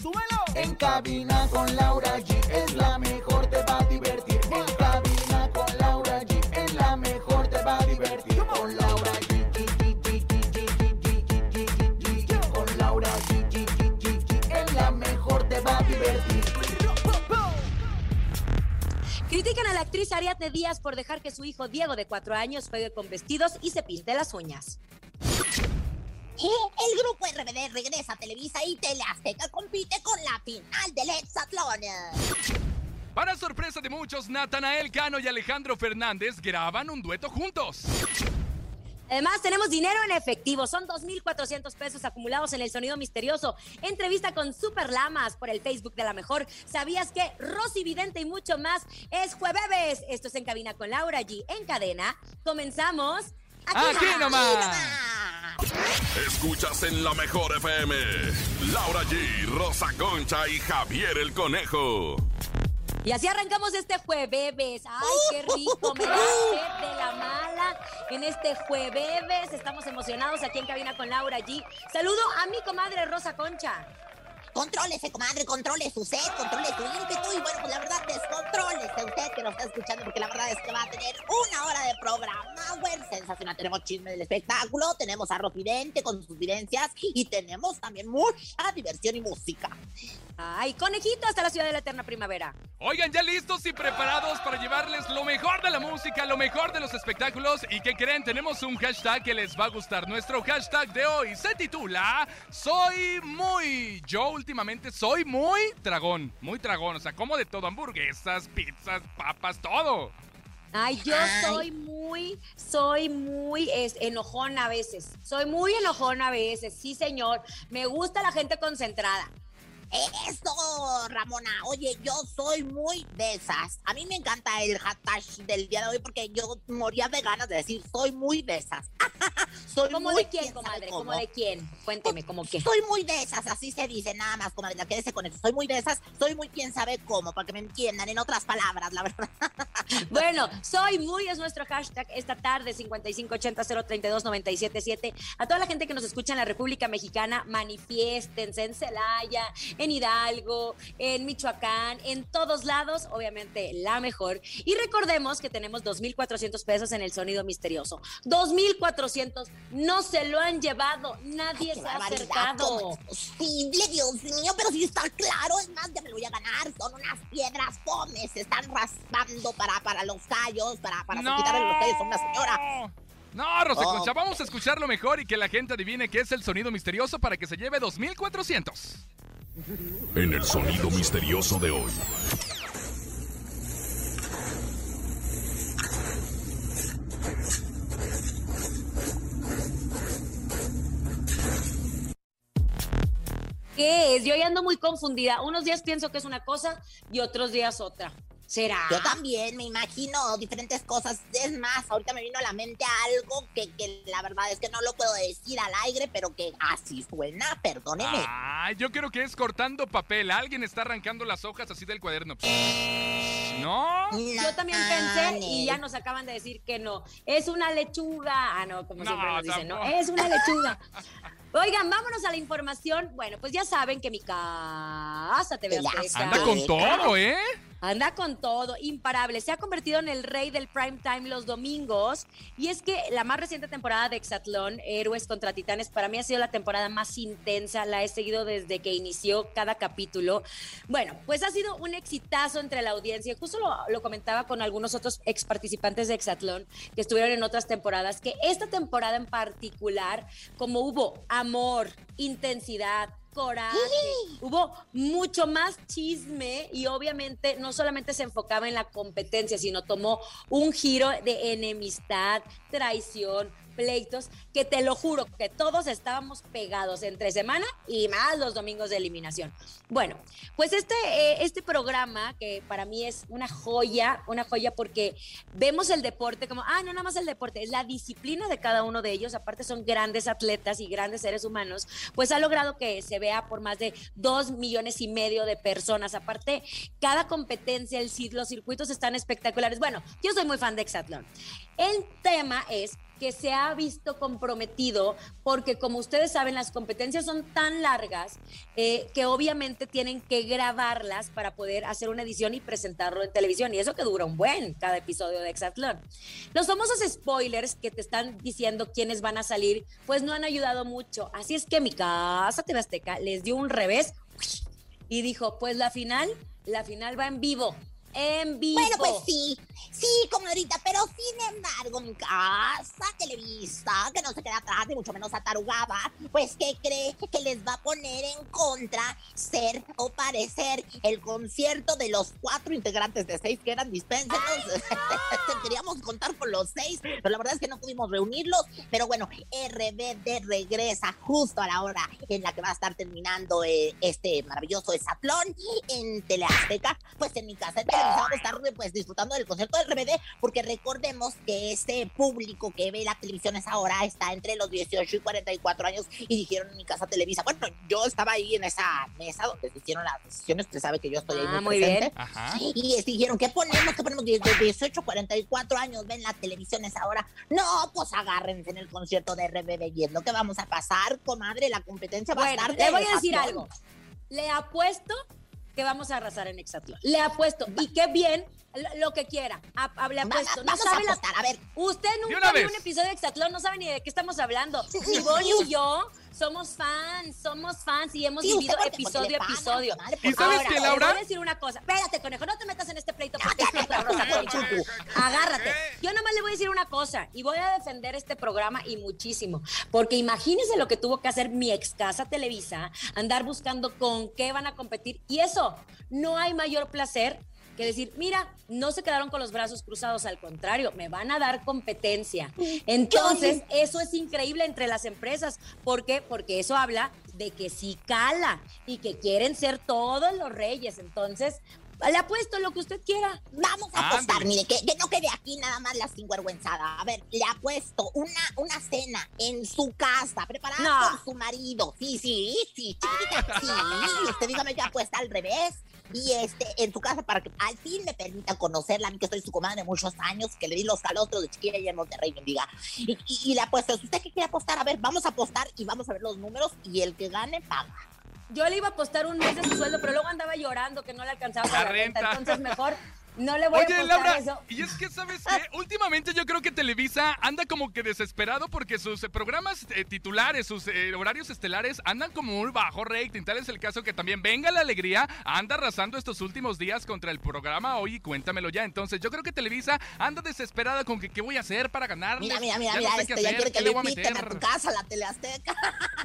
¡Súbelo! En cabina con Laura G es la mejor, te va a divertir. En cabina con Laura G es la mejor, te va a divertir. Con Laura G. Con Laura G. Es la mejor, te va a divertir. Critican a la actriz Ariadne Díaz por dejar que su hijo Diego de cuatro años juegue con vestidos y se pinte las uñas. El grupo RBD regresa a Televisa y Teleazteca compite con la final del Hexatlón. Para sorpresa de muchos, Natanael Cano y Alejandro Fernández graban un dueto juntos. Además, tenemos dinero en efectivo. Son 2.400 pesos acumulados en el sonido misterioso. Entrevista con Super Lamas por el Facebook de la Mejor. ¿Sabías que Rosy Vidente y mucho más es jueves? Esto es En Cabina con Laura G. En cadena. Comenzamos. Aquí nomás. Escuchas en la mejor FM. Laura G, Rosa Concha y Javier el Conejo. Y así arrancamos este jueves. ¡Ay, qué rico! Me da sed de la mala en este jueves. Estamos emocionados aquí en Cabina con Laura G. Saludo a mi comadre Rosa Concha. Contrólese, comadre, controle su sed, controle su ímpetu y bueno, pues la verdad, descontrólese usted que nos está escuchando porque la verdad es que va a tener una hora de programa, güey, sensacional. Tenemos chisme del espectáculo, tenemos a Rofidente con sus vivencias y tenemos también mucha diversión y música. Ay, conejito hasta la ciudad de la eterna primavera. Oigan, ya listos y preparados para llevarles lo mejor de la música, lo mejor de los espectáculos. ¿Y qué creen? Tenemos un hashtag que les va a gustar. Nuestro hashtag de hoy se titula Soy muy. Yo últimamente soy muy dragón. Muy dragón. O sea, como de todo: hamburguesas, pizzas, papas, todo. Ay, yo soy muy, soy muy es, enojona a veces. Soy muy enojona a veces, sí, señor. Me gusta la gente concentrada. Eso, Ramona. Oye, yo soy muy de esas. A mí me encanta el hashtag del día de hoy porque yo moría de ganas de decir soy muy de esas. soy ¿Cómo muy de quién, comadre? cómo. ¿Cómo de quién? Cuénteme, ¿cómo qué? Soy muy de esas, así se dice nada más, comadre. ya Quédese con eso. Soy muy de esas, soy muy quién sabe cómo, para que me entiendan en otras palabras, la verdad. Bueno, soy muy es nuestro hashtag esta tarde, 5580-032-977. A toda la gente que nos escucha en la República Mexicana, manifiéstense en Celaya, en Hidalgo, en Michoacán, en todos lados, obviamente la mejor. Y recordemos que tenemos 2.400 pesos en el sonido misterioso. 2.400 no se lo han llevado, nadie ¡Qué se ha acercado. ¿Cómo es posible, Dios mío? Pero si está claro, es más, ya me lo voy a ganar. Son unas piedras fomes, se están raspando para, para los callos, para, para quitarle los callos a una señora. No, Rosa Oh. Concha, vamos a escucharlo mejor y que la gente adivine qué es el sonido misterioso para que se lleve 2400. En el sonido misterioso de hoy. ¿Qué es? Yo ya ando muy confundida. Unos días pienso que es una cosa y otros días otra. ¿Será? Yo también me imagino diferentes cosas. Es más, ahorita me vino a la mente algo que, que la verdad es que no lo puedo decir al aire, pero que así suena, perdóneme. Ah, yo creo que es cortando papel. Alguien está arrancando las hojas así del cuaderno. ¿No? Yo también pensé y ya nos acaban de decir que no. Es una lechuga. Ah, no, como No, siempre nos dicen, no. Es una lechuga. Oigan, vámonos a la información. Bueno, pues ya saben que mi casa Ya Azteca Anda con todo, ¿eh? Anda con todo, imparable. Se ha convertido en el rey del prime time los domingos. Y es que la más reciente temporada de Exatlón, Héroes contra Titanes, para mí ha sido la temporada más intensa. La he seguido desde que inició cada capítulo. Bueno, pues ha sido un exitazo entre la audiencia. Justo lo, lo comentaba con algunos otros ex participantes de Exatlón que estuvieron en otras temporadas, que esta temporada en particular, como hubo amor, intensidad, coraje. Hubo mucho más chisme y obviamente no solamente se enfocaba en la competencia, sino tomó un giro de enemistad, traición, pleitos que te lo juro que todos estábamos pegados entre semana y más los domingos de eliminación. Bueno, pues este, eh, este programa que para mí es una joya, una joya porque vemos el deporte como, ah, no nada más el deporte, es la disciplina de cada uno de ellos, aparte son grandes atletas y grandes seres humanos, pues ha logrado que se vea por más de dos millones y medio de personas. Aparte, cada competencia, el, los circuitos están espectaculares. Bueno, yo soy muy fan de Exatlón. El tema es que se ha visto comprometido porque como ustedes saben las competencias son tan largas eh, que obviamente tienen que grabarlas para poder hacer una edición y presentarlo en televisión y eso que dura un buen cada episodio de Exatlón. Los famosos spoilers que te están diciendo quiénes van a salir pues no han ayudado mucho. Así es que mi casa TV Azteca les dio un revés y dijo pues la final, la final va en vivo. En vivo. Bueno, pues sí, sí, comadrita, pero sin embargo, mi casa Televisa, que no se queda atrás, ni mucho menos atarugada, pues que cree que les va a poner en contra ser o parecer el concierto de los cuatro integrantes de seis que eran dispénsenos. Queríamos contar con los seis, pero la verdad es que no pudimos reunirlos. Pero bueno, RBD regresa justo a la hora en la que va a estar terminando eh, este maravilloso esatlón en Teleazteca. Pues en mi casa en Televisa vamos a estar pues disfrutando del concierto del RBD, porque recordemos que este público que ve la televisión es ahora está entre los 18 y 44 años y dijeron en mi casa Televisa. Bueno, yo estaba ahí en esa mesa donde se hicieron las decisiones, usted sabe que yo estoy ahí Ah, muy muy bien. presente. Ajá. Y dijeron, ¿qué ponemos? ¿Qué ponemos? De de 18, 44 años, ven la televisión esa hora. No, pues agárrense en el concierto de RBD y es lo que vamos a pasar, comadre. La competencia va a estar le voy a decir algo. Le apuesto que vamos a arrasar en Exatlón. Le apuesto. Y qué bien, lo, que quiera. A- a- le apuesto. va- No sabe la- a ver. Usted nunca vio un episodio de Exatlón, no sabe ni de qué estamos hablando. Ni Bonnie y yo somos fans, somos fans y hemos Sí, vivido porque- episodio a episodio. ¿Y sabes Laura? Le voy a decir una cosa. Espérate, conejo, no te metas en este pleito porque es nuestra Rosa. Agárrate. Yo nomás le voy a decir una cosa y voy a defender este programa y muchísimo. Porque imagínense lo que tuvo que hacer mi ex casa Televisa, andar buscando con qué van a competir. Y eso, no hay mayor placer que decir, mira, no se quedaron con los brazos cruzados, al contrario, me van a dar competencia. Entonces, eso es increíble entre las empresas. ¿Por qué? Porque eso habla de que sí cala y que quieren ser todos los reyes. Entonces, le apuesto lo que usted quiera. Vamos a apostar, mire, que, que no quede aquí nada más la sinvergüenzada. A ver, le apuesto una, una cena en su casa, preparada No. con su marido. Sí, sí, sí, chiquita, sí. Usted dígame que apuesta al revés. Y este, en su casa, para que al fin me permita conocerla, a mí que soy su comadre de muchos años, que le di los calostros de chiquilla y en Monterrey, bendiga. Y, y, y le apuesto, si usted que quiere apostar, a ver, vamos a apostar y vamos a ver los números y el que gane paga. Yo le iba a apostar un mes de su sueldo, pero luego andaba llorando que no le alcanzaba La renta. renta. Entonces, mejor no le voy a Oye, apostar Laura, eso. y es que, ¿sabes qué? Últimamente yo creo que Televisa anda como que desesperado porque sus eh, programas eh, titulares, sus eh, horarios estelares andan como muy bajo rating. Tal es el caso que también Venga la Alegría anda arrasando estos últimos días contra el programa Hoy y Cuéntamelo Ya. Entonces yo creo que Televisa anda desesperada con que qué voy a hacer para ganarles. Mira, mira, mira, ya mira, no sé qué este ya hacer, quiere qué que le le voy a inviten a meter. tu casa, la Teleazteca.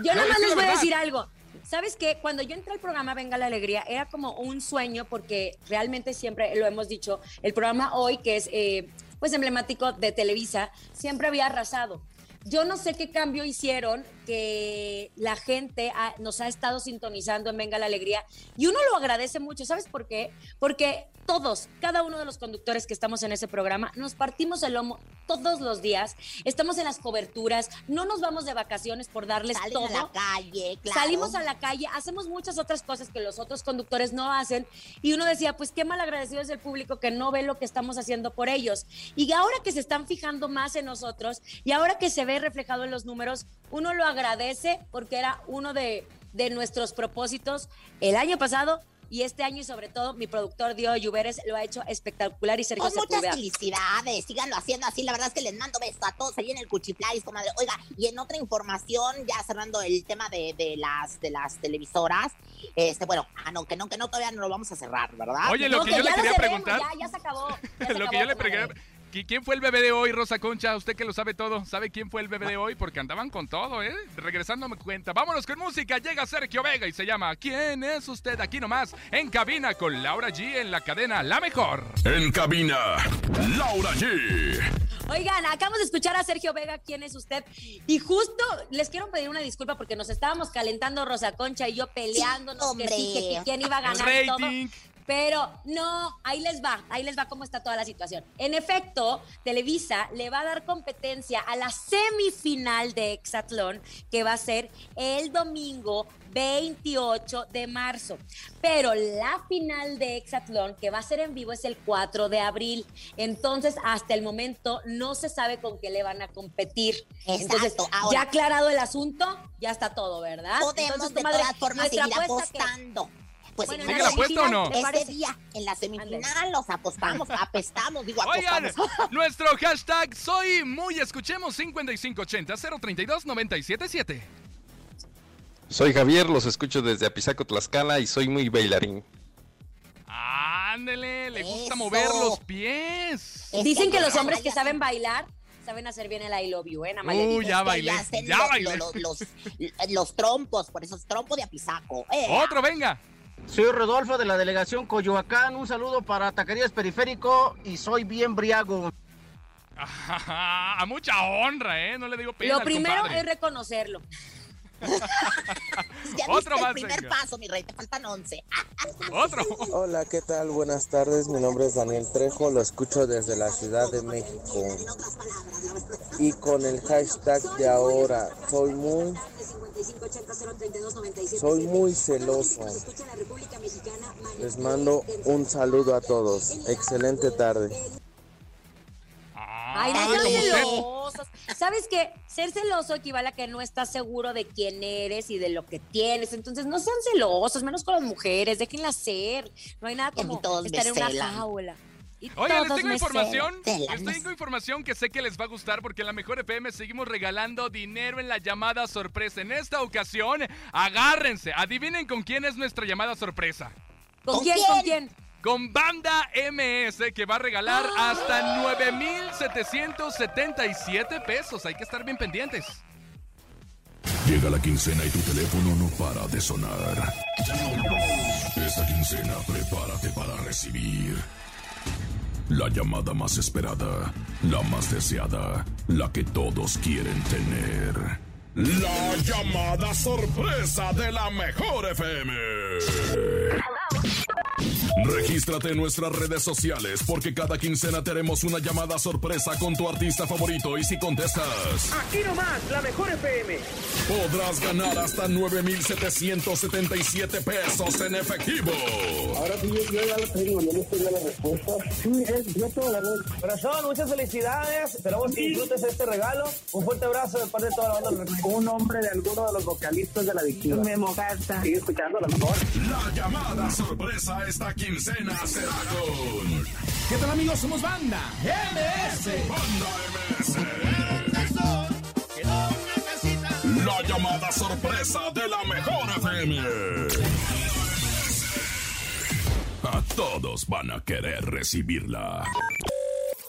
Yo No, nomás les voy a decir algo. ¿Sabes qué? Cuando yo entré al programa Venga la Alegría, era como un sueño porque realmente siempre lo hemos dicho, el programa hoy, que es eh, pues emblemático de Televisa, siempre había arrasado. Yo no sé qué cambio hicieron que la gente ha- nos ha estado sintonizando en Venga la Alegría y uno lo agradece mucho. ¿Sabes por qué? Porque todos, cada uno de los conductores que estamos en ese programa, nos partimos el lomo todos los días, estamos en las coberturas, no nos vamos de vacaciones por darles Salen todo. a la calle, claro. Salimos a la calle, hacemos muchas otras cosas que los otros conductores no hacen y uno decía, pues qué mal agradecido es el público que no ve lo que estamos haciendo por ellos. Y ahora que se están fijando más en nosotros y ahora que se ve reflejado en los números, uno lo agradece porque era uno de, de nuestros propósitos el año pasado y este año y sobre todo mi productor Dio Lluveres lo ha hecho espectacular y Sergio Con Pues muchas Sepúlveda. felicidades, síganlo haciendo así. La verdad es que les mando besos a todos ahí en el Cuchiplais, comadre. Oiga, y en otra información, ya cerrando el tema de, de las de las televisoras, este, bueno, ah, no, que no, que no, todavía no lo vamos a cerrar, ¿verdad? Oye, lo No, que yo le quería cerremos, preguntar. Ya, ya se acabó. ya se Lo que yo le comadre. pregunté. ¿qui- ¿Quién fue el bebé de hoy, Rosa Concha? Usted que lo sabe todo. ¿Sabe quién fue el bebé de hoy? Porque andaban con todo, ¿eh? Regresando me cuenta. Vámonos con música. Llega Sergio Vega y se llama ¿Quién es usted? Aquí nomás, en cabina con Laura G en la cadena La Mejor. En cabina, Laura G. Oigan, acabamos de escuchar a Sergio Vega, quién es usted. Y justo les quiero pedir una disculpa porque nos estábamos calentando Rosa Concha y yo peleándonos que hombre. sí, que, que quién iba a ganar y todo. Pero no, ahí les va, ahí les va cómo está toda la situación. En efecto, Televisa le va a dar competencia a la semifinal de Exatlón, que va a ser el domingo 28 de marzo. Pero la final de Exatlón, que va a ser en vivo, es el 4 de abril. Entonces, hasta el momento no se sabe con qué le van a competir. Entonces, ahora- ya aclarado el asunto, ya está todo, ¿verdad? Podemos Entonces, de todas formas seguir apuesta que- apostando. Pues Bueno, en ¿Sigue la apuesta o no? semifinal, ¿te Este día, en la semifinal, los apostamos, apestamos, digo, Oigan, apostamos. nuestro hashtag soy muy escuchemos 5580 032 977. Soy Javier, los escucho desde Apizaco, Tlaxcala y soy muy bailarín. Ándele, le gusta Eso. mover los pies. Es Dicen que hay los hombres que saben bailar saben hacer bien el I love you, ¿eh? Nada más. Uy, ya que bailé, ya bailé. lo- lo- los, los trompos, por eso es trompo de apizaco. Eh, Otro, venga. Soy Rodolfo de la delegación Coyoacán. Un saludo para Taquerías Periférico y soy bien briago. A mucha honra, ¿eh? No le digo pena Lo primero es reconocerlo. Ya otro más, el primer venga. paso, mi rey, te faltan 11. Otro. Hola, ¿qué tal? Buenas tardes. Mi nombre es Daniel Trejo, lo escucho desde la Ciudad de México. Y con el hashtag de ahora, soy muy, soy muy celoso. Les mando un saludo a todos. Excelente tarde. Ay, no sean celosos. ¿Sabes qué? Ser celoso equivale a que no estás seguro de quién eres y de lo que tienes. Entonces, no sean celosos, menos con las mujeres. Déjenlas ser. No hay nada como todos me estar en una celan. jaula. Oigan, les tengo información. Les tengo información que sé que les va a gustar porque en la Mejor FM seguimos regalando dinero en la llamada sorpresa. En esta ocasión, agárrense. Adivinen con quién es nuestra llamada sorpresa. ¿Con quién? ¿Con quién? Con Banda MS que va a regalar hasta 9,777 pesos. Hay que estar bien pendientes. Llega la quincena y tu teléfono no para de sonar. Esta quincena prepárate para recibir la llamada más esperada, la más deseada, la que todos quieren tener. La llamada sorpresa de la mejor FM. Regístrate en nuestras redes sociales porque cada quincena tenemos una llamada sorpresa con tu artista favorito y si contestas, Aquí nomás, la mejor FM. podrás ganar hasta 9,777 pesos en efectivo. Ahora sí, yo ya la tengo, no me estoy la respuesta. Sí, es, yo todo la. Corazón, muchas felicidades. Esperamos que disfrutes este regalo. Un fuerte abrazo de parte de toda la banda. Un nombre de alguno de los vocalistas de la adictiva. Me mojaste. Sigue escuchando la mejor. La llamada sorpresa esta quincena será con ¿Qué tal amigos? Somos Banda MS. Banda MS. La llamada sorpresa de la mejor FM. A todos van a querer recibirla.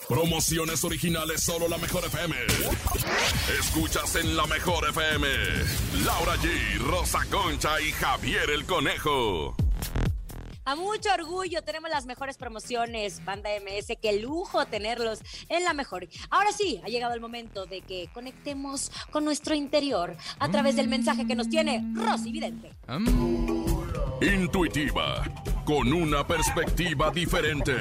Promociones originales solo la mejor FM. Escuchas en la mejor FM. Laura G, Rosa Concha y Javier el Conejo. A mucho orgullo tenemos las mejores promociones, Banda MS, qué lujo tenerlos en la mejor. Ahora sí, ha llegado el momento de que conectemos con nuestro interior a través del mensaje que nos tiene Rosy Vidente. Intuitiva, con una perspectiva diferente.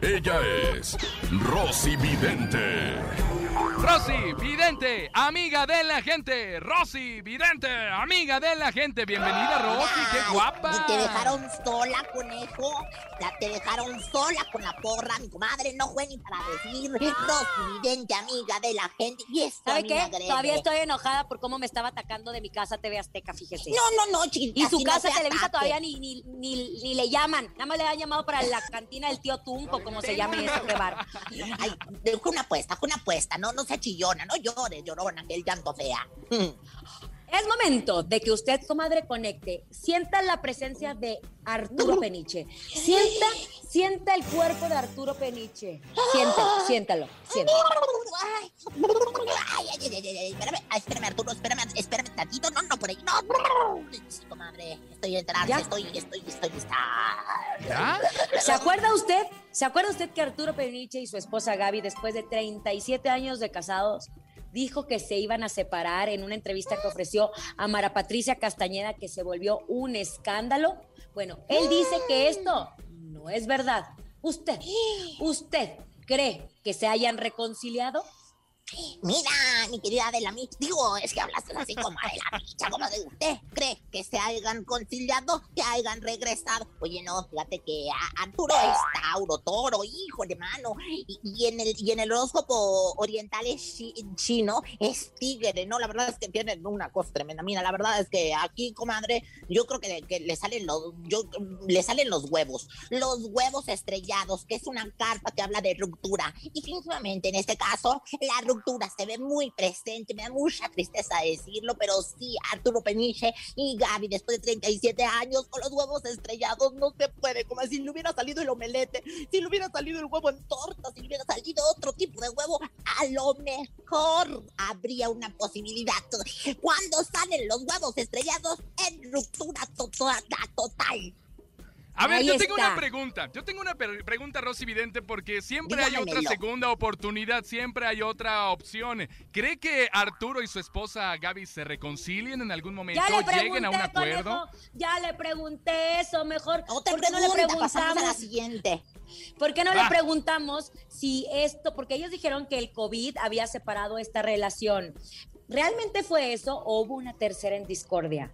Ella es Rosy Vidente. Rosy, vidente, amiga de la gente. Rosy, vidente, amiga de la gente. Bienvenida, Rosy, qué guapa. Y te dejaron sola, conejo. La, te dejaron sola con la porra. Mi comadre no fue ni para decir. No, vidente, amiga de la gente. Y esto a ¿Sabe qué? agrede. Todavía estoy enojada por cómo me estaba atacando de mi casa TV Azteca, fíjese. No, no, no, chiquita. Y su no casa se Televisa ataque. todavía ni, ni, ni, ni le llaman. Nada más le han llamado para la cantina del tío Tunco, como se llame eso, qué bar. Ay, fue una apuesta, fue una apuesta. No, no se chillona, no llores, llorona, que el llanto fea. Es momento de que usted, comadre, conecte. Sienta la presencia de Arturo Peniche. Sienta, sienta el cuerpo de Arturo Peniche. Siéntalo, siéntalo, siéntalo. Ay, ay, ay, ay, ay, ay, espérame, espérame, Arturo, espérame, espérame tantito, no, no, por ahí, no, sí, comadre, estoy en trance, ¿Ya? estoy, estoy, estoy lista. ¿Ya? ¿Se acuerda usted ¿Se acuerda usted que Arturo Peniche y su esposa Gaby, después de 37 años de casados, dijo que se iban a separar en una entrevista que ofreció a Mara Patricia Castañeda, que se volvió un escándalo? Bueno, él dice que esto no es verdad. ¿Usted, usted cree que se hayan reconciliado? Mira, mi querida Adela Micha, digo, es que hablaste así como Adela como de usted. ¿Cree que se hayan conciliado, que hayan regresado? Oye, no, fíjate que Arturo es Tauro, Toro, hijo de mano. Y, en el, y en el horóscopo oriental es chino, es tigre, ¿no? La verdad es que tienen una cosa tremenda. Mira, la verdad es que aquí, comadre, yo creo que, que le salen los, yo, le salen los huevos. Los huevos estrellados, que es una carta que habla de ruptura. Y definitivamente, en este caso, la ruptura se ve muy presente, me da mucha tristeza decirlo, pero sí, Arturo Peniche y Gaby, después de 37 años, con los huevos estrellados, no se puede, como si le hubiera salido el omelete, si le hubiera salido el huevo en torta, si le hubiera salido otro tipo de huevo, a lo mejor habría una posibilidad. Cuando salen los huevos estrellados, en ruptura total. total. A ver, yo tengo una pregunta. Yo tengo una pregunta, Rosy Vidente, porque siempre hay otra segunda oportunidad, siempre hay otra opción. ¿Cree que Arturo y su esposa Gaby se reconcilien en algún momento? ¿Lleguen a un acuerdo? ya le pregunté eso, mejor. ¿Por qué no le preguntamos a la siguiente? ¿Por qué no le preguntamos si esto, porque ellos dijeron que el COVID había separado esta relación. ¿Realmente fue eso o hubo una tercera en discordia?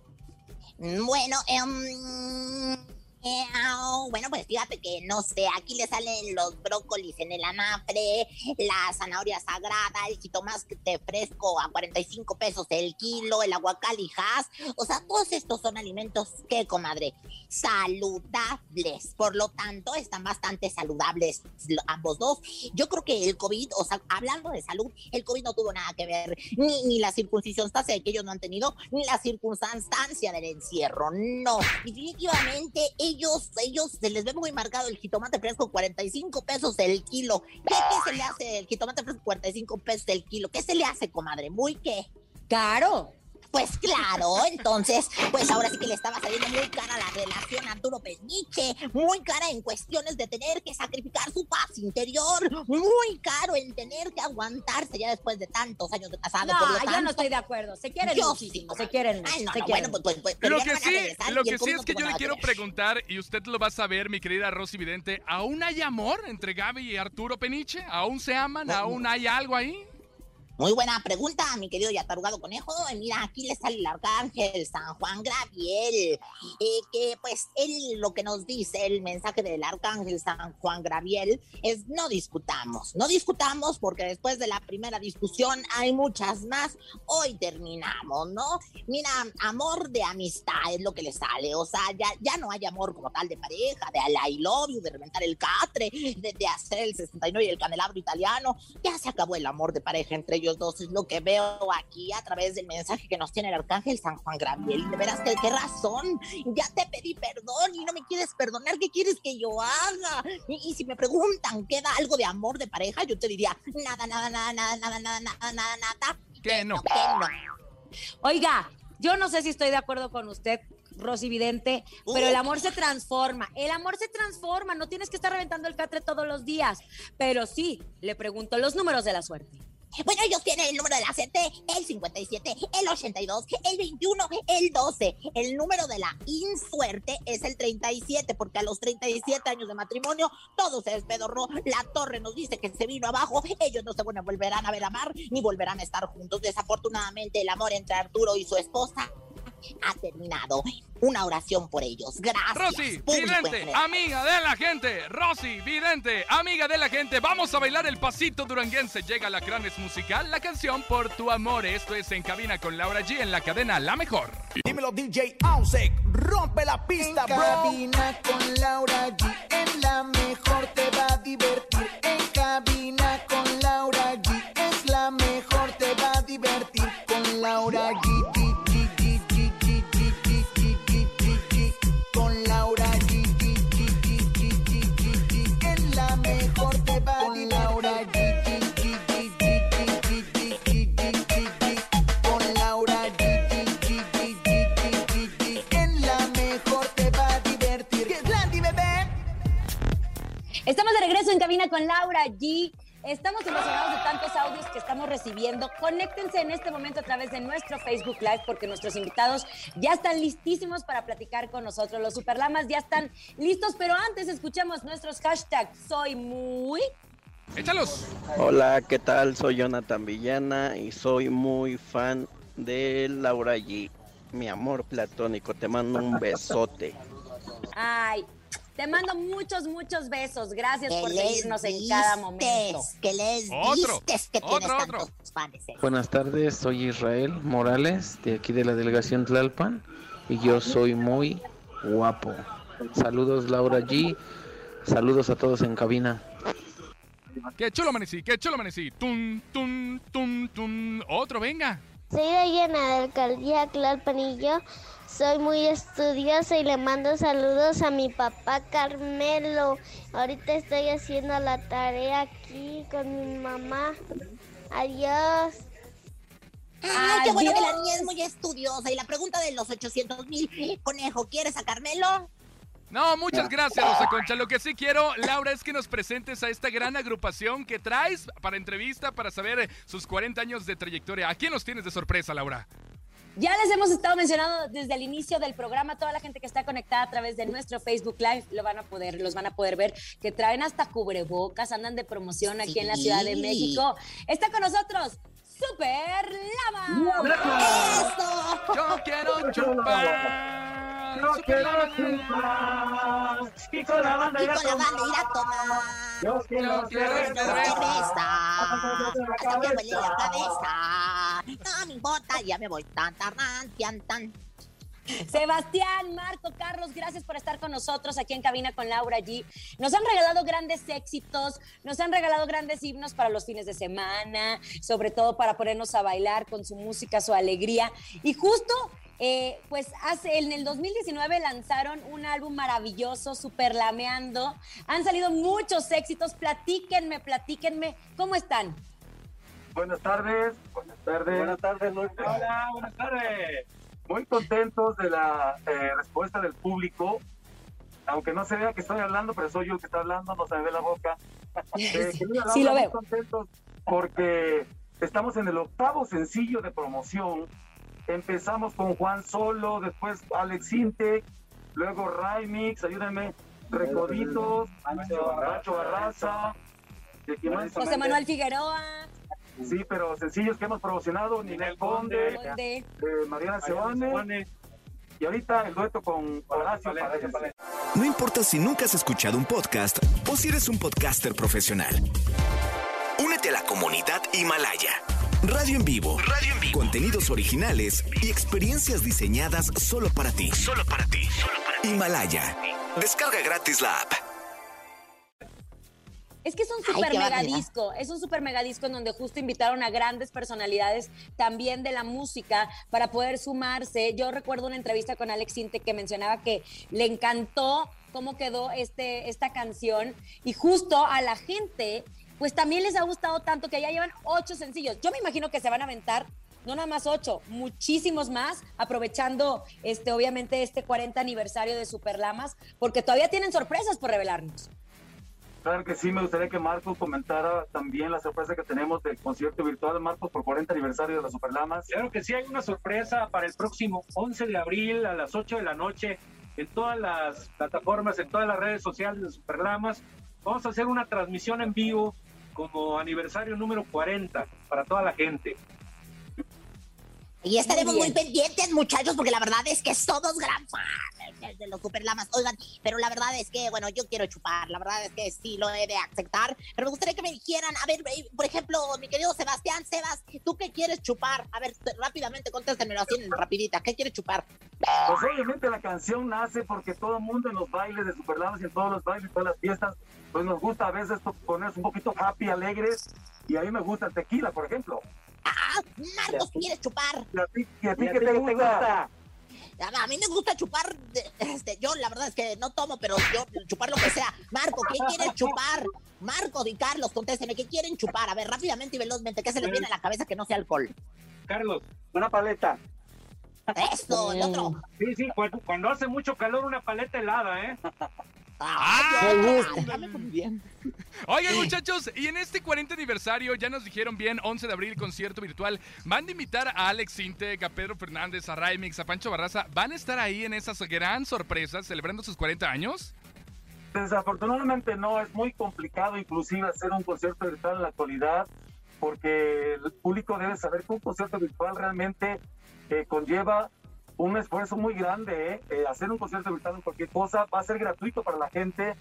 Bueno, eh, bueno, pues fíjate que no sé, aquí le salen los brócolis en el anafre, la zanahoria sagrada, el jitomate fresco a 45 pesos el kilo, el aguacalijas. O sea, todos estos son alimentos que, comadre, saludables. Por lo tanto, están bastante saludables ambos dos. Yo creo que el COVID, o sea, hablando de salud, el COVID no tuvo nada que ver, ni, ni la circuncisión que ellos no han tenido, ni la circunstancia del encierro. No, definitivamente ellos, ellos se les ve muy marcado el jitomate fresco 45 pesos el kilo. ¿Qué, se le hace el jitomate fresco 45 pesos el kilo? ¿Qué se le hace, comadre? Muy qué. Caro. Pues claro, entonces, pues ahora sí que le estaba saliendo muy cara la relación a Arturo Peniche, muy cara en cuestiones de tener que sacrificar su paz interior, muy caro en tener que aguantarse ya después de tantos años de casado. No, por lo yo no estoy de acuerdo, se quieren yo muchísimo, se quieren Ay, no, Bueno, pues, pues, pues lo que sí, lo que sí es que yo le quiero preguntar, y usted lo va a saber, mi querida Rosy Vidente, ¿aún hay amor entre Gaby y Arturo Peniche? ¿Aún se aman? ¿Aún hay algo ahí? Muy buena pregunta, mi querido y atarugado conejo. Mira, aquí le sale el arcángel San Juan Graviel, que pues él lo que nos dice, el mensaje del arcángel San Juan Graviel, es no discutamos, no discutamos porque después de la primera discusión hay muchas más. Hoy terminamos, ¿no? Mira, amor de amistad es lo que le sale, o sea, ya, ya no hay amor como tal de pareja, de I love de reventar el catre, de, de hacer el 69 y el candelabro italiano. Ya se acabó el amor de pareja entre ellos dos, es lo que veo aquí a través del mensaje que nos tiene el arcángel San Juan Gabriel. De veras, ¿qué, qué razón? Ya te pedí perdón y no me quieres perdonar, ¿qué quieres que yo haga? Y, si me preguntan, ¿queda algo de amor de pareja? Yo te diría, nada, nada, nada, nada, nada, nada, nada, nada, nada. Que no. Que no. Oiga, yo no sé si estoy de acuerdo con usted, Rosy Vidente, pero el amor se transforma. El amor se transforma, no tienes que estar reventando el catre todos los días. Pero sí, le pregunto los números de la suerte. Bueno, ellos tienen el número de la CT, el 57, el 82, el 21, el 12. El número de la insuerte es el 37, porque a los 37 años de matrimonio todo se despedorró. La torre nos dice que se vino abajo. Ellos no se volverán a ver a mar ni volverán a estar juntos. Desafortunadamente, el amor entre Arturo y su esposa ha terminado. Una oración por ellos. Gracias. Rosy, vidente, amiga de la gente. Rosy, vidente, amiga de la gente. Vamos a bailar el pasito duranguense. Llega la Cranes Musical, la canción Por tu amor. Esto es En Cabina con Laura G en la cadena La Mejor. Dímelo, DJ Ausek. Rompe la pista, en Cabina con Laura G. En la mejor te va a divertir. En cabina con Laura G. Es la mejor, te va a divertir con Laura G. regreso en cabina con Laura G. Estamos emocionados de tantos audios que estamos recibiendo. Conéctense en este momento a través de nuestro Facebook Live porque nuestros invitados ya están listísimos para platicar con nosotros. Los Superlamas ya están listos, pero antes escuchemos nuestros hashtags. Soy muy... Échalos. Hola, ¿qué tal? Soy Jonathan Villana y soy muy fan de Laura G. Mi amor platónico, te mando un besote. Ay, te mando muchos, muchos besos. Gracias por seguirnos en cada momento. Que les Otro, distes que otro, tienes otro. tantos fans. eh. Buenas tardes, soy Israel Morales, de aquí de la delegación Tlalpan, y yo soy muy guapo. Saludos Laura G, saludos a todos en cabina. Qué chulo amanecí, qué chulo amanecí. Tum, tum, tum, tum. Otro, venga. Soy Dayana de Alcaldía Tlalpan y yo soy muy estudiosa y le mando saludos a mi papá Carmelo. Ahorita estoy haciendo la tarea aquí con mi mamá. Adiós. Ay, qué bueno que la niña es muy estudiosa. Y la pregunta de los 800 mil, conejo, ¿quieres a Carmelo? No, muchas gracias, Rosa Concha. Lo que sí quiero, Laura, es que nos presentes a esta gran agrupación que traes para entrevista, para saber sus 40 años de trayectoria. ¿A quién nos tienes de sorpresa, Laura? Ya les hemos estado mencionando desde el inicio del programa, toda la gente que está conectada a través de nuestro Facebook Live lo van a poder, los van a poder ver, que traen hasta cubrebocas, andan de promoción aquí en la Ciudad de. México. Está con nosotros Super Lama. ¡Eso! Yo quiero chupar. Con la banda Y con la banda ir a tomar. Yo quiero Yo quiero cerveza. Hasta me huele la cabeza. No me importa, ya me voy. Tan, tan, tan, tan, tan. Sebastián, Marco, Carlos, gracias por estar con nosotros aquí en Cabina con Laura G. Nos han regalado grandes éxitos, nos han regalado grandes himnos para los fines de semana, sobre todo para ponernos a bailar con su música, su alegría. Y justo, eh, pues hace, en el 2019 lanzaron un álbum maravilloso, Super Lameando. Han salido muchos éxitos. Platíquenme, platíquenme, ¿cómo están? Buenas tardes, buenas tardes. Buenas tardes, Luis. Hola, buenas tardes. Muy contentos de la eh, respuesta del público. Aunque no se vea que estoy hablando, pero soy yo el que está hablando, no se me ve la boca. Eh, Laura, Sí, lo muy veo. contentos porque estamos en el octavo sencillo de promoción. Empezamos con Juan Solo, después Alex Inte, luego Raimix, ayúdenme, Recoditos, Nacho Barraza. José Manuel Figueroa, Sí, pero sencillos que hemos promocionado, Ninel Conde, Conde. eh, Mariana Sebane, y ahorita el dueto con Horacio. No importa si nunca has escuchado un podcast o si eres un podcaster profesional. Únete a la comunidad Himalaya. Radio en vivo. Radio en vivo. Contenidos originales y experiencias diseñadas solo para ti. Solo para ti. Himalaya. Descarga gratis la app. Es que es un super mega disco, es un super mega disco en donde justo invitaron a grandes personalidades también de la música para poder sumarse. Yo recuerdo una entrevista con Alex Inte que mencionaba que le encantó cómo quedó este, esta canción y justo a la gente pues también les ha gustado tanto que ya llevan ocho sencillos. Yo me imagino que se van a aventar no nada más ocho, muchísimos más, aprovechando este, obviamente este 40 aniversario de Superlamas, porque todavía tienen sorpresas por revelarnos. Claro que sí, me gustaría que Marcos comentara también la sorpresa que tenemos del concierto virtual de Marcos por 40 aniversario de las Superlamas. Claro que sí, hay una sorpresa para el próximo 11 de abril a las 8 de la noche en todas las plataformas, en todas las redes sociales de Superlamas. Vamos a hacer una transmisión en vivo como aniversario número 40 para toda la gente. Y estaremos Muy muy, pendientes, muchachos, porque la verdad es que somos gran fans de los Superlamas. Oigan, pero la verdad es que, bueno, yo quiero chupar. La verdad es que sí lo he de aceptar. Pero me gustaría que me dijeran, a ver, eh, por ejemplo, mi querido Sebastián, Sebas, ¿tú qué quieres chupar? A ver, rápidamente contéstenmelo así, en rapidita. ¿Qué quieres chupar? Pues obviamente la canción nace porque todo el mundo en los bailes de Superlamas y en todos los bailes, todas las fiestas, pues nos gusta a veces to- ponerse un poquito happy, alegres. Y a mí me gusta el tequila, por ejemplo. Marcos, ¿qué quieres chupar? ¿Y a ti, y a ti qué te gusta? A mí me gusta chupar, este, yo la verdad es que no tomo, pero yo chupar lo que sea. Marco, ¿qué quieres chupar? Marcos y Carlos, contésteme, ¿qué quieren chupar? A ver, rápidamente y velozmente, ¿qué se les viene a la cabeza que no sea alcohol? Carlos. Una paleta. Eso, el otro. Sí, sí, cuando, cuando hace mucho calor una paleta helada, ¿eh? Ay, gusta. Oigan, muchachos, y en este 40 aniversario ya nos dijeron bien, 11 de abril, concierto virtual. Van a invitar a Alex Sintec, a Pedro Fernández, a Raimix, a Pancho Barraza. ¿Van a estar ahí en esas gran sorpresas celebrando sus 40 años? Desafortunadamente no, es muy complicado inclusive hacer un concierto virtual en la actualidad porque el público debe saber que un concierto virtual realmente eh, conlleva un esfuerzo muy grande. ¿eh? Eh, hacer un concierto virtual en cualquier cosa va a ser gratuito para la gente.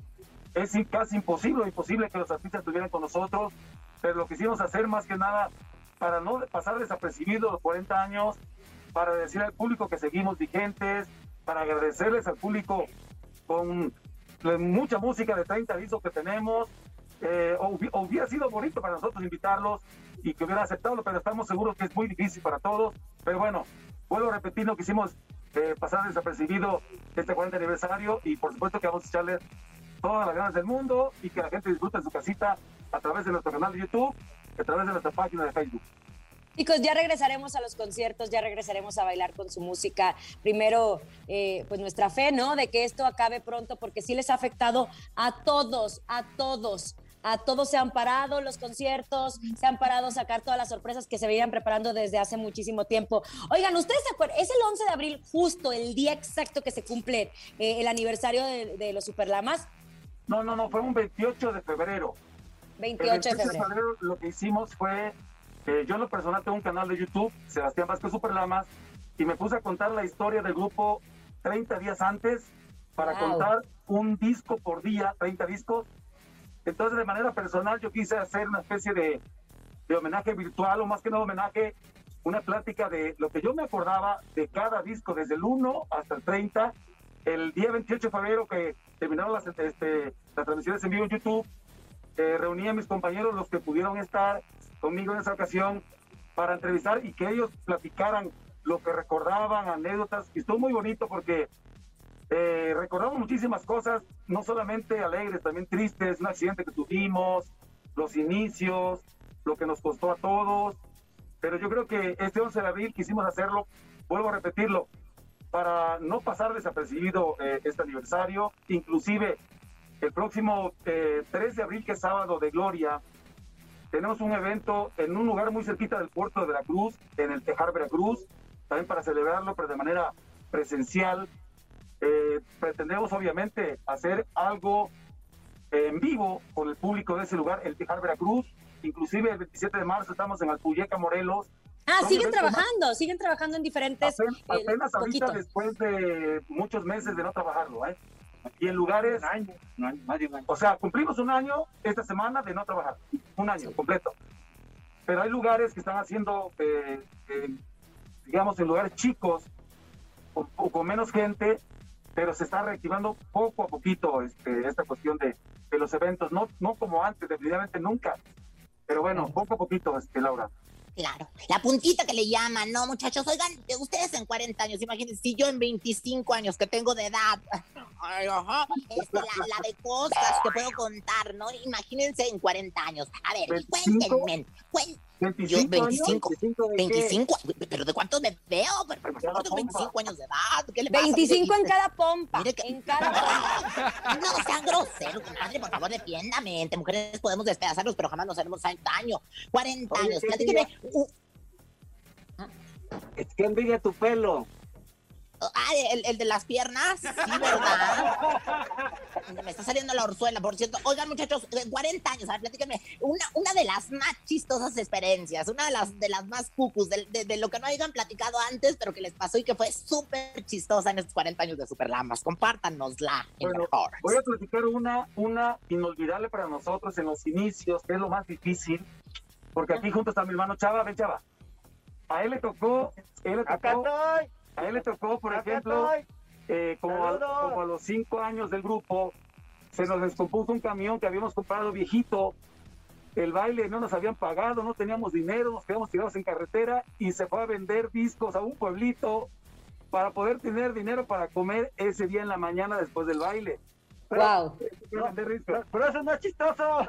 Es casi imposible, imposible que los artistas estuvieran con nosotros, pero lo quisimos hacer más que nada para no pasar desapercibidos los 40 años, para decir al público que seguimos vigentes, para agradecerles al público con mucha música de 30 discos que tenemos. Eh, hubiera sido bonito para nosotros invitarlos y que hubiera aceptado, pero estamos seguros que es muy difícil para todos. Pero bueno, vuelvo a repetir, no quisimos eh, pasar desapercibido este 40 aniversario y por supuesto que vamos a echarle todas las ganas del mundo y que la gente disfrute en su casita a través de nuestro canal de YouTube, a través de nuestra página de Facebook. Chicos, ya regresaremos a los conciertos, ya regresaremos a bailar con su música. Primero, eh, pues nuestra fe, ¿no? De que esto acabe pronto, porque sí les ha afectado a todos, a todos. A todos se han parado los conciertos, se han parado a sacar todas las sorpresas que se veían preparando desde hace muchísimo tiempo. Oigan, ¿ustedes se acuerdan? Es el 11 de abril, justo el día exacto que se cumple eh, el aniversario de, los Superlamas. No, no, no, fue un 28 de febrero. 28, de febrero. Lo que hicimos fue eh, yo en lo personal tengo un canal de YouTube, Sebastián Vázquez Superlamas, y me puse a contar la historia del grupo 30 días antes para contar un disco por día, 30 discos. Entonces, de manera personal, yo quise hacer una especie de, de homenaje virtual, o más que no homenaje, una plática de lo que yo me acordaba de cada disco, desde el 1 hasta el 30. El día 28 de febrero que terminaron las, este, las transmisiones en vivo en YouTube, eh, reuní a mis compañeros, los que pudieron estar, conmigo en esa ocasión para entrevistar y que ellos platicaran lo que recordaban, anécdotas. Y estuvo muy bonito porque eh, recordamos muchísimas cosas, no solamente alegres, también tristes, un accidente que tuvimos, los inicios, lo que nos costó a todos. Pero yo creo que este 11 de abril quisimos hacerlo, vuelvo a repetirlo, para no pasar desapercibido eh, este aniversario. Inclusive el próximo eh, 3 de abril, que es sábado de Gloria, tenemos un evento en un lugar muy cerquita del puerto de Veracruz, en el Tejar Veracruz, también para celebrarlo, pero de manera presencial. Eh, pretendemos obviamente hacer algo en vivo con el público de ese lugar, el Tejar Veracruz. Inclusive el 27 de marzo estamos en Alpuyeca, Morelos. Ah, siguen trabajando, siguen trabajando en diferentes... Apenas, eh, apenas ahorita después de muchos meses de no trabajarlo, ¿eh? y en lugares... O sea, cumplimos un año esta semana de no trabajar, un año completo. Pero hay lugares que están haciendo, eh, eh, digamos, en lugares chicos o, con menos gente, pero se está reactivando poco a poquito este, esta cuestión de, de, los eventos, no, no como antes, definitivamente nunca, pero bueno, poco a poquito, este, Laura. Claro, la puntita que le llaman, ¿no, muchachos? Oigan, ustedes en 40 años, imagínense, si yo en 25 años que tengo de edad, este, la, de cosas que puedo contar, ¿no? Imagínense en 40 años. A ver, cuéntenme, cuéntenme. 25, 25, 25, pero ¿de cuántos me veo? Pero, 25 años de edad, ¿qué le pasa? 25 en cada pompa, en cada pompa. No sean groseros, compadre, por favor, defiéndame. Entre mujeres podemos despedazarnos, pero jamás nos haremos daño. 40 años, platíqueme. Es que envidia tu pelo. Ah, el, el, de las piernas, sí, ¿verdad? Me está saliendo la orzuela, por cierto. Oigan, muchachos, 40 años, a ver, platíquenme. Una, una de las más chistosas experiencias, una de las, de las más cucus, de, de, lo que no hayan platicado antes, pero que les pasó y que fue súper chistosa en estos 40 años de Superlamas. Compártanosla. Bueno, voy a platicar una, una inolvidable para nosotros en los inicios, que es lo más difícil, porque aquí junto está mi hermano Chava. Ven, Chava. A él le tocó, él le tocó. Acá estoy a él le tocó, por ejemplo, eh, como, a, los cinco años del grupo, se nos descompuso un camión que habíamos comprado viejito. El baile no nos habían pagado, no teníamos dinero, nos quedamos tirados en carretera y se fue a vender discos a un pueblito para poder tener dinero para comer ese día en la mañana después del baile. wow. pero eso no es chistoso.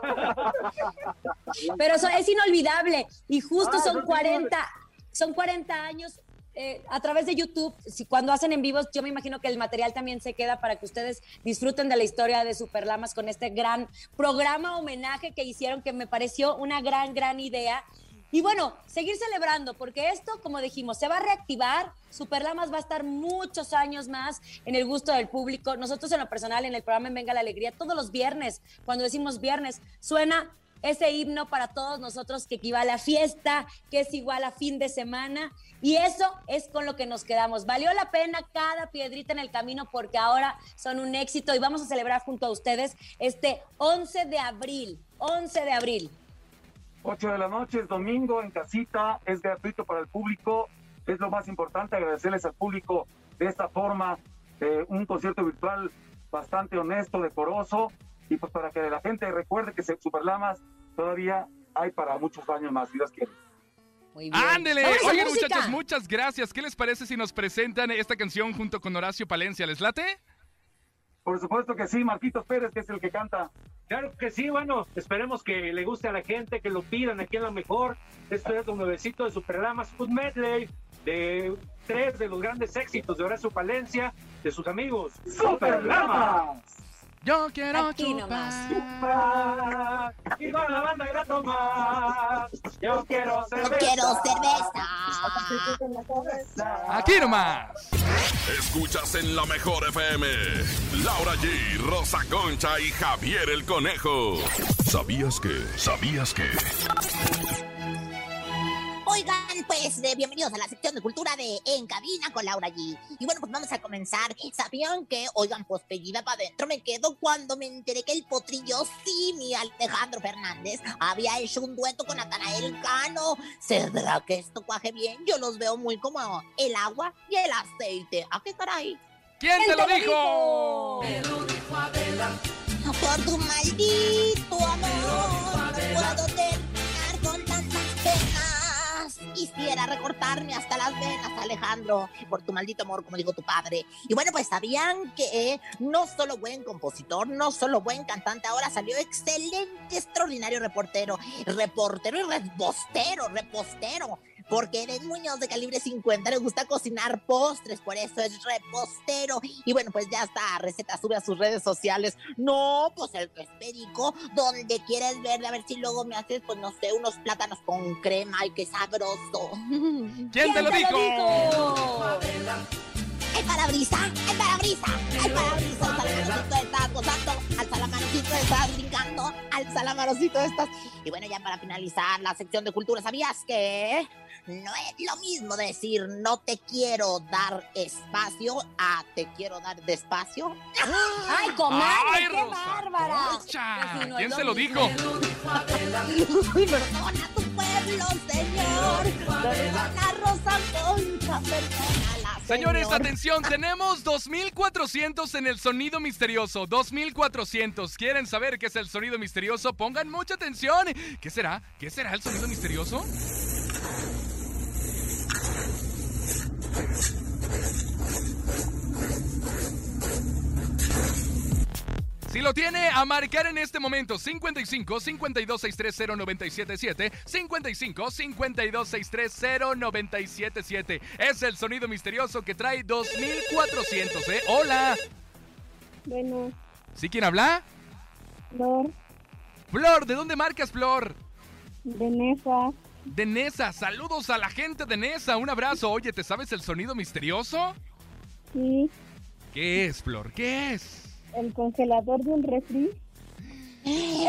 pero eso es inolvidable y justo ah, son 40, son 40 años eh, a través de YouTube, si cuando hacen en vivos, yo me imagino que el material también se queda para que ustedes disfruten de la historia de Superlamas con este gran programa homenaje que hicieron, que me pareció una gran, gran idea. Y bueno, seguir celebrando, porque esto, como dijimos, se va a reactivar. Superlamas va a estar muchos años más en el gusto del público. Nosotros en lo personal, en el programa En Venga la Alegría, todos los viernes, cuando decimos viernes, suena ese himno para todos nosotros que equivale a fiesta, que es igual a fin de semana. Y eso es con lo que nos quedamos. Valió la pena cada piedrita en el camino porque ahora son un éxito y vamos a celebrar junto a ustedes este 11 de abril. 11 de abril. 8 de la noche, es domingo, en casita, es gratuito para el público. Es lo más importante, agradecerles al público de esta forma, eh, un concierto virtual bastante honesto, decoroso, y pues para que la gente recuerde que Superlamas todavía hay para muchos años más, si Dios quiere. Muy bien. ¡Ándele! Oigan, muchachos, muchas gracias. ¿Qué les parece si nos presentan esta canción junto con Horacio Palencia? ¿Les late? Por supuesto que sí, Marquitos Pérez, que es el que canta. Claro que sí, bueno, esperemos que le guste a la gente, que lo pidan aquí en la mejor. Esto es un nuevecito de Superlamas Food Medley, de tres de los grandes éxitos de Horacio Palencia, de sus amigos. ¡Superlamas! Yo quiero Aquí chupar. Chupar, y con la banda ir a tomar. Yo quiero cerveza. Quiero cerveza. Aquí nomás. Escuchas en la mejor FM. Laura G, Rosa Concha y Javier el Conejo. ¿Sabías que? ¿Sabías que? Oigan, pues de bienvenidos a la sección de cultura de En Cabina con Laura G. Y bueno, pues vamos a comenzar. ¿Sabían que, oigan, pues pellida para adentro me quedo cuando me enteré que el potrillo, sí, mi Alejandro Fernández, había hecho un dueto con Natanael Cano? ¿Será que esto cuaje bien? Yo los veo muy como el agua y el aceite. ¿A qué caray? ¿Quién te lo dijo? Por tu maldito amor, Quisiera recortarme hasta las venas, Alejandro, por tu maldito amor, como dijo tu padre. Y bueno, pues sabían que no solo buen compositor, no solo buen cantante, ahora salió excelente, extraordinario reportero, reportero y repostero, repostero. Porque Eden Muñoz de calibre 50 le gusta cocinar postres, por eso es repostero. Y bueno, pues ya está, receta sube a sus redes sociales. No, pues el que es perico, donde quieres ver, a ver si luego me haces, pues no sé, unos plátanos con crema, ay, qué sabroso. ¿Quién te lo dijo? El parabrisa, el parabrisa, el parabrisa, al salamarosito estás gozando, al salamarosito estás brincando, al salamarosito estás. Y bueno, ya para finalizar la sección de cultura, ¿sabías que no es lo mismo decir no te quiero dar espacio a te quiero dar despacio? ¡Ay, comadre! ¡Ay, ¡Qué Rosa bárbara! Pues sí, no ¿Quién se lo dijo? Uy, perdona tu pueblo, señor. Perdona, Rosa Concha, perdónala, Señores, señor. atención, tenemos 2400 en el sonido misterioso. 2400. ¿Quieren saber qué es el sonido misterioso? Pongan mucha atención. ¿Qué será? ¿Qué será el sonido misterioso? Si lo tiene, a marcar en este momento 55 52 630 977 55 52 630 977 Es el sonido misterioso que trae 2400, ¿eh? Hola. Bueno, ¿Sí quién habla? Flor, Flor, ¿de dónde marcas, Flor? de Nesa, De Nesa. Saludos a la gente de Nesa. Un abrazo. Oye, ¿te sabes el sonido misterioso? sí, ¿Qué es, Flor? ¿Qué es? el congelador de un refri. ¡El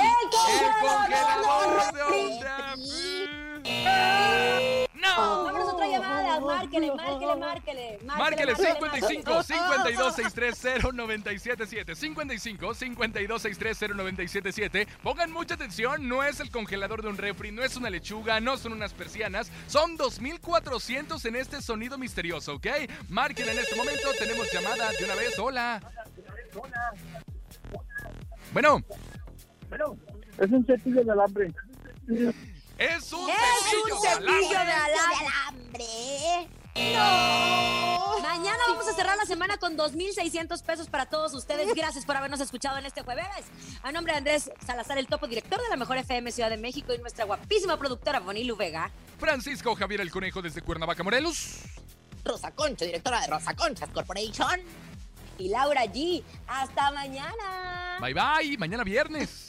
congelador de un ¡No! Llamada. Márquele, márquele, márquele. Márquele 55 52 630 977 55 52 630 977 Pongan mucha atención, no es el congelador de un refri, no es una lechuga, no son unas persianas, son 2400 en este sonido misterioso, ¿ok? Marquen en este momento, tenemos llamada de una vez, hola. Bueno, Es un cepillo de alambre. Es un ¡Es un cepillo de alambre. alambre! Mañana vamos a cerrar la semana con 2.600 pesos para todos ustedes. Gracias por habernos escuchado en este jueves. A nombre de Andrés Salazar, el topo director de la Mejor FM Ciudad de México y nuestra guapísima productora Bonilu Vega. Francisco Javier el Conejo desde Cuernavaca, Morelos. Rosa Concha, directora de Rosa Conchas Corporation. Y Laura G. Hasta mañana. Bye bye, mañana viernes.